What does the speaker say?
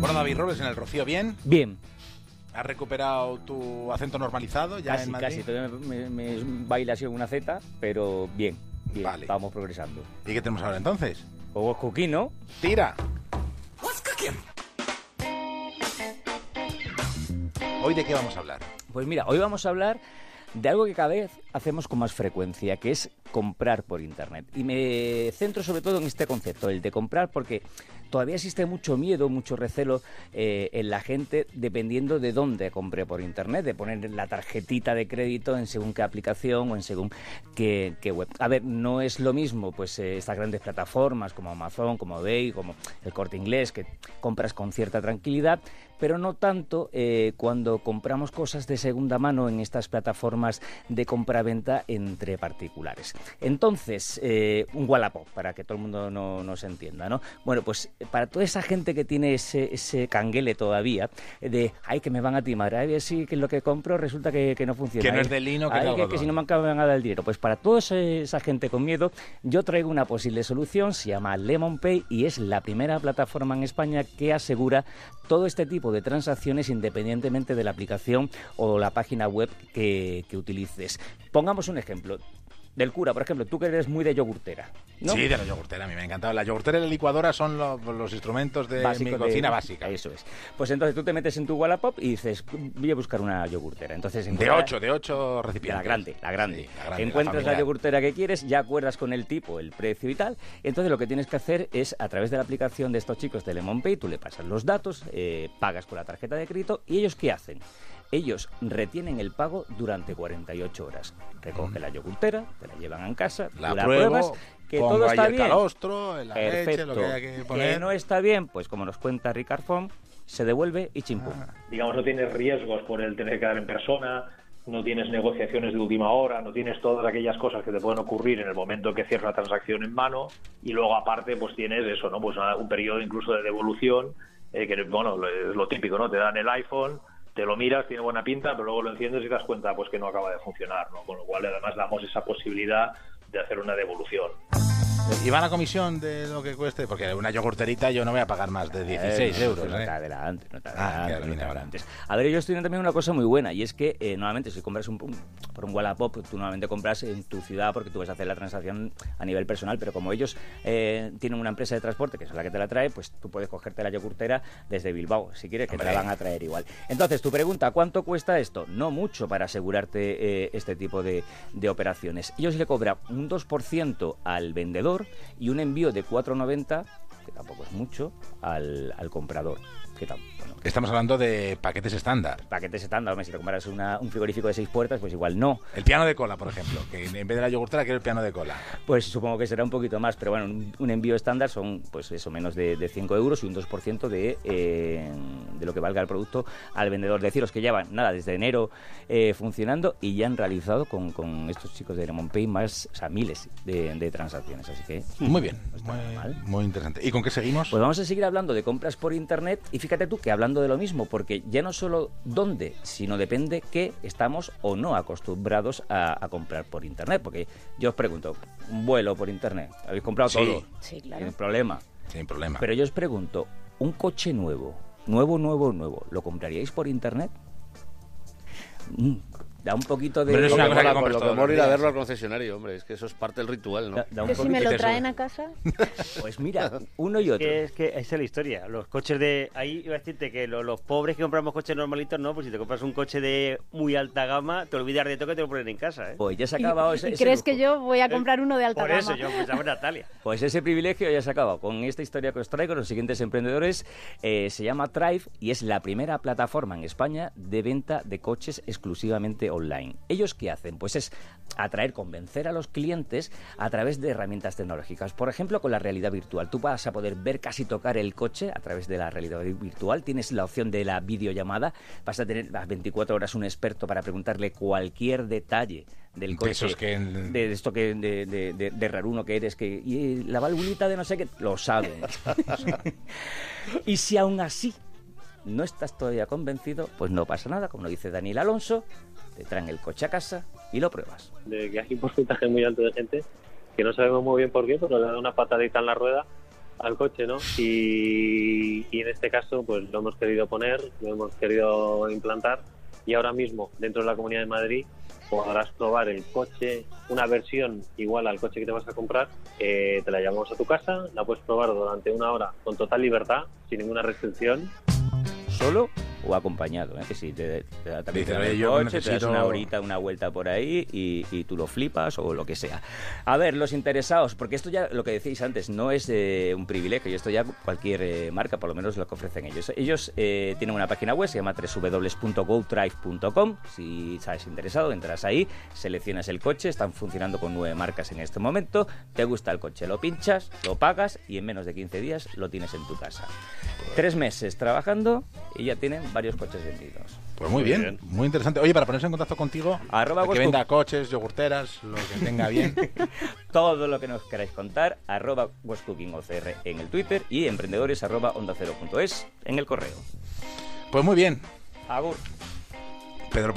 Bueno, David Robles, en el Rocío, ¿bien? Bien. ¿Has recuperado tu acento normalizado ya casi, en Madrid? casi. Todavía me, me, me baila así una Z, pero bien. bien Vale. Vamos progresando. ¿Y qué tenemos ahora entonces? Juegos cookie, ¿no? ¡Tira! ¿Hoy de qué vamos a hablar? Pues mira, hoy vamos a hablar de algo que cada vez hacemos con más frecuencia, que es comprar por Internet. Y me centro sobre todo en este concepto, el de comprar, porque todavía existe mucho miedo, mucho recelo eh, en la gente dependiendo de dónde compré por Internet, de poner la tarjetita de crédito en según qué aplicación o en según qué, web. A ver, no es lo mismo pues eh, estas grandes plataformas como Amazon, como eBay, como el Corte Inglés, que compras con cierta tranquilidad, pero no tanto eh, cuando compramos cosas de segunda mano en estas plataformas de compra-venta entre particulares. Entonces, un Wallapop, para que todo el mundo no, nos entienda, ¿no? Bueno, pues para toda esa gente que tiene ese, ese canguele todavía, de, ay, que me van a timar, ay, sí, que lo que compro resulta que, que no funciona. Que no ay, es de lino, que ay, que, si no me acaban a dar el dinero. Pues para toda esa gente con miedo, yo traigo una posible solución, se llama Lemon Pay y es la primera plataforma en España que asegura todo este tipo de transacciones independientemente de la aplicación o la página web que, que utilices. Pongamos un ejemplo. Del cura, por ejemplo, tú que eres muy de yogurtera, ¿no? Sí, de la yogurtera, a mí me ha encantado. La yogurtera y la licuadora son lo- los instrumentos de Básico mi de- cocina básica. Eso es. Pues entonces tú te metes en tu Wallapop y dices, voy a buscar una yogurtera. Entonces De ocho, de ocho de recipientes. la grande, la grande. Sí, la grande, la Encuentras la, yogurtera que quieres, ya acuerdas con el tipo, el precio y tal. Entonces lo que tienes que hacer es, a través de la aplicación de estos chicos de Lemon Pay, tú le pasas los datos, eh, pagas con la tarjeta de crédito y ellos ¿qué hacen? Ellos retienen el pago durante 48 horas. Recoge la yogurtera, te la llevan a casa, La tú la pruebo, pruebas, que pongo todo ahí está el bien. calostro, la leche, Perfecto. lo que haya que poner. no está bien, pues como nos cuenta Ricard Font, se devuelve y chimpum. Ah. digamos, no tienes riesgos por el tener que dar en persona, no tienes negociaciones de última hora, no tienes todas aquellas cosas que te pueden ocurrir en el momento que cierras la transacción en mano y luego aparte pues tienes eso, ¿no? Pues una- un periodo incluso de devolución eh, que bueno, lo- es lo típico, ¿no? Te dan el iPhone, te lo miras, tiene buena pinta, pero luego lo enciendes y te das cuenta pues que no acaba de funcionar, ¿no? Con lo cual además damos esa posibilidad de hacer una devolución. ¿Y va la comisión de lo que cueste? Porque una yogurterita yo no voy a pagar más de 16 Eh, no, euros. No ¿eh? te adelantes, no te Ah, adelantes, claro, no te viene ahora. adelantes. A ver, ellos tienen también una cosa muy buena y es que eh, normalmente si compras un, por un Wallapop, tú normalmente compras en tu ciudad porque tú vas a hacer la transacción a nivel personal, pero como ellos eh, tienen una empresa de transporte que es la que te la trae, pues tú puedes cogerte la yogurtera desde Bilbao, si quieres, que te la van a traer igual. Entonces, tu pregunta, ¿cuánto cuesta esto? No mucho para asegurarte este tipo de, de operaciones. Ellos le cobran un 2% al vendedor y un envío de 4,90 que tampoco es mucho, al, comprador. Que bueno, Estamos hablando de paquetes estándar. paquetes estándar, hombre, si te compras una- un frigorífico de seis puertas, pues igual no. El piano de cola, por ejemplo, que en vez de la yogurtera quiero el piano de cola. Pues supongo que será un poquito más, pero bueno, un, un envío estándar son, pues eso, menos de, de 5 euros y un 2% de, eh, de lo que valga el producto al vendedor. Deciros que llevan, nada, desde enero eh, funcionando y ya han realizado con, con estos chicos de Lemon Pay más, o sea, miles de, de transacciones, así que... Muy bien, muy, muy interesante. ¿Y con qué seguimos? Pues vamos a seguir hablando de compras por internet y fíjate tú que hablando de lo mismo, porque ya no solo dónde, sino depende que estamos o no acostumbrados a, a comprar por internet. Porque yo os pregunto, un vuelo por internet, habéis comprado Sí. todo, Sí, claro. sin problema. Sin problema. Pero yo os pregunto, un coche nuevo, nuevo, nuevo, nuevo, ¿lo compraríais por internet? Da un poquito de... Pero es Lo una que cosa que compras lo que mola ir a verlo al concesionario, hombre, es que eso es parte del ritual, ¿no? da- da un Que si me lo traen a casa, Pues mira, uno y otro. Que es que esa es la historia. Los coches de. Ahí iba a decirte que lo- los, pobres que compramos coches normalitos, no, pues si te compras un coche de muy alta gama, te olvidas de todo que te lo ponen en casa, ¿eh? Pues ya se ha acabado y ese, ese crees lujo. que yo voy a comprar uno de alta Por gama. eso yo pensaba en Natalia. Pues ese privilegio ya se acaba. Con esta historia que os traigo, los siguientes emprendedores eh, se llama Thrive y es la primera plataforma en España de venta de coches exclusivamente online. ¿Ellos qué hacen? Pues es atraer, convencer a los clientes a través de herramientas tecnológicas. Por ejemplo, con la realidad virtual. Tú vas a poder ver casi tocar el coche a través de la realidad virtual. Tienes la opción de la videollamada. Vas a tener las 24 horas un experto para preguntarle cualquier detalle del De coche. esos que- de esto que de, de, de- de raruno que eres que y la valvulita de no sé qué lo saben y si aún así no estás todavía convencido pues no pasa nada como lo dice Daniel Alonso te traen el coche a casa y lo pruebas de que hay un porcentaje muy alto de gente que no sabemos muy bien por qué, pero le da una patadita en la rueda al coche, ¿no? Y, y en este caso, pues lo hemos querido poner, lo hemos querido implantar y ahora mismo dentro de la Comunidad de Madrid podrás probar el coche, una versión igual al coche que te vas a comprar, eh, te la llevamos a tu casa, la puedes probar durante una hora con total libertad, sin ninguna restricción solo o acompañado. ¿eh? Que si te, te da también Dice, el "Oye, yo coche, te das necesito- una horita, una vuelta por ahí y, y tú lo flipas o lo que sea. A ver, los interesados, porque esto ya, lo que decíais antes, no es eh, un privilegio, esto ya cualquier eh, marca, por lo menos lo que ofrecen ellos. Ellos tienen una página web, se llama www.godrive.com. Si estás interesado, entras ahí, seleccionas el coche, están funcionando con nueve marcas en este momento, te gusta el coche, lo pinchas, lo pagas y en menos de 15 días lo tienes en tu casa. Tres meses trabajando y ya tienen varios coches vendidos. Pues muy bien, bien. muy interesante. Oye, para ponerse en contacto contigo, Arroba que venda coches, yogurteras, lo que tenga bien. Todo lo que nos queráis contar, arroba westcookingocr en el Twitter y emprendedores arroba onda cero punto es en el correo. Pues muy bien. Agur. Pedro Pablo.